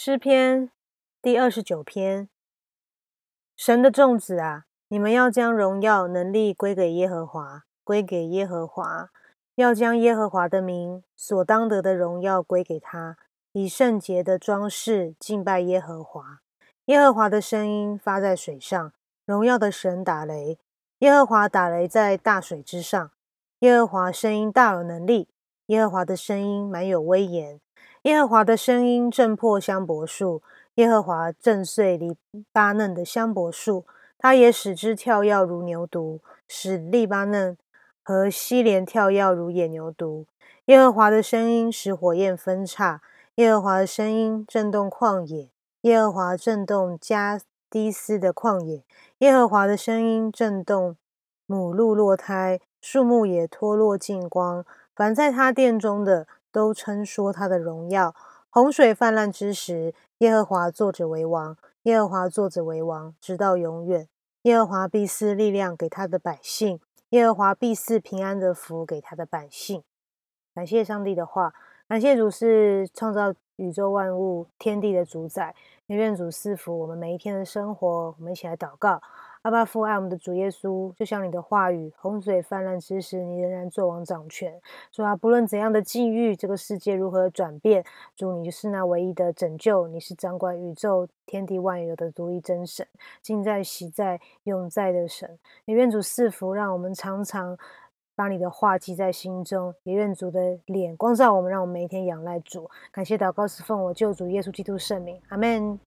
诗篇第二十九篇：神的众子啊，你们要将荣耀能力归给耶和华，归给耶和华，要将耶和华的名所当得的荣耀归给他，以圣洁的装饰敬拜耶和华。耶和华的声音发在水上，荣耀的神打雷，耶和华打雷在大水之上。耶和华声音大有能力，耶和华的声音满有威严。耶和华的声音震破香柏树，耶和华震碎黎巴嫩的香柏树，他也使之跳跃如牛犊，使黎巴嫩和西连跳跃如野牛犊。耶和华的声音使火焰分叉，耶和华的声音震动旷野，耶和华震动加低斯的旷野，耶和华的声音震动母鹿落胎，树木也脱落净光，凡在他殿中的。都称说他的荣耀。洪水泛滥之时，耶和华作者为王。耶和华作者为王，直到永远。耶和华必赐力量给他的百姓。耶和华必赐平安的福给他的百姓。感谢上帝的话，感谢主是创造宇宙万物、天地的主宰。你愿主赐福我们每一天的生活。我们一起来祷告。阿爸父爱我们的主耶稣，就像你的话语，洪水泛滥之时，你仍然作王掌权。主啊，不论怎样的境遇，这个世界如何转变，主你就是那唯一的拯救，你是掌管宇宙天地万有的独一真神，今在、喜在、永在的神。你愿主赐福，让我们常常把你的话记在心中。也愿主的脸光照我们，让我们每一天仰赖主。感谢祷告是奉我救主耶稣基督圣名，阿门。